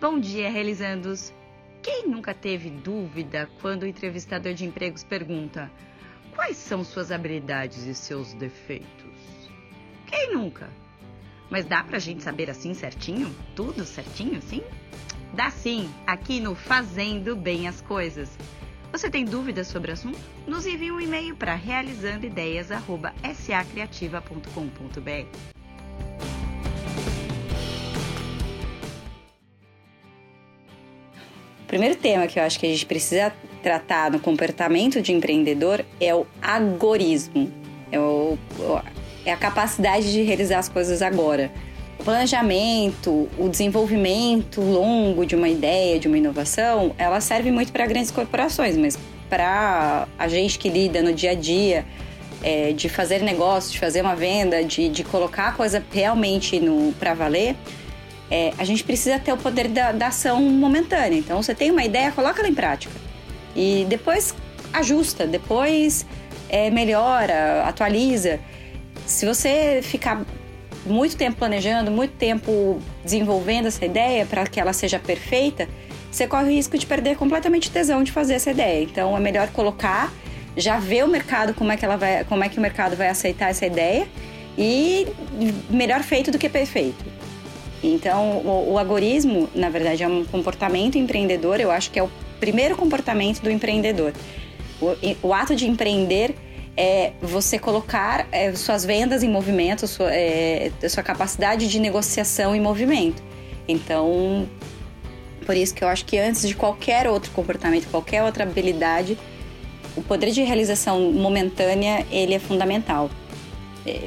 Bom dia, realizandos! Quem nunca teve dúvida quando o entrevistador de empregos pergunta quais são suas habilidades e seus defeitos? Quem nunca? Mas dá pra gente saber assim certinho? Tudo certinho assim? Dá sim, aqui no Fazendo Bem as Coisas. Você tem dúvidas sobre o assunto? Nos envie um e-mail para realizandoideias@sacreativa.com.br. primeiro tema que eu acho que a gente precisa tratar no comportamento de empreendedor é o agorismo. É, o, é a capacidade de realizar as coisas agora. O planejamento, o desenvolvimento longo de uma ideia, de uma inovação, ela serve muito para grandes corporações, mas para a gente que lida no dia a dia, é, de fazer negócio, de fazer uma venda, de, de colocar a coisa realmente para valer, é, a gente precisa ter o poder da, da ação momentânea. Então, você tem uma ideia, coloca ela em prática. E depois ajusta, depois é, melhora, atualiza. Se você ficar muito tempo planejando, muito tempo desenvolvendo essa ideia para que ela seja perfeita, você corre o risco de perder completamente tesão de fazer essa ideia. Então é melhor colocar, já ver o mercado como é que ela vai, como é que o mercado vai aceitar essa ideia e melhor feito do que perfeito. Então, o, o agorismo, na verdade, é um comportamento empreendedor, eu acho que é o primeiro comportamento do empreendedor. O, o ato de empreender é você colocar é, suas vendas em movimento, sua, é, sua capacidade de negociação em movimento. Então, por isso que eu acho que antes de qualquer outro comportamento, qualquer outra habilidade, o poder de realização momentânea ele é fundamental.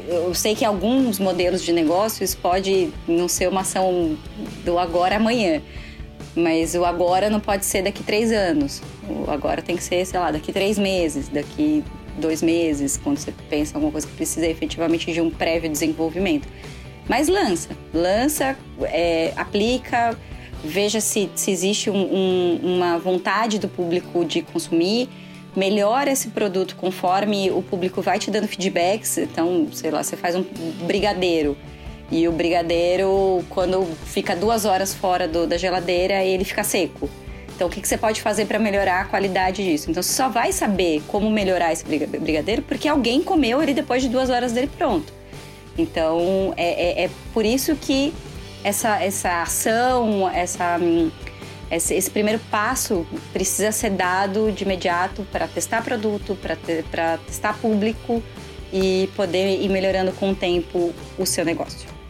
Eu sei que alguns modelos de negócios pode não ser uma ação do agora amanhã, mas o agora não pode ser daqui três anos. O agora tem que ser, sei lá, daqui três meses, daqui dois meses, quando você pensa alguma coisa que precisa efetivamente de um prévio desenvolvimento. Mas lança, lança, é, aplica, veja se, se existe um, um, uma vontade do público de consumir melhora esse produto conforme o público vai te dando feedbacks. Então, sei lá, você faz um brigadeiro e o brigadeiro, quando fica duas horas fora do, da geladeira, ele fica seco. Então, o que, que você pode fazer para melhorar a qualidade disso? Então, você só vai saber como melhorar esse brigadeiro porque alguém comeu ele depois de duas horas dele pronto. Então, é, é, é por isso que essa, essa ação, essa hum, esse, esse primeiro passo precisa ser dado de imediato para testar produto, para testar público e poder ir melhorando com o tempo o seu negócio.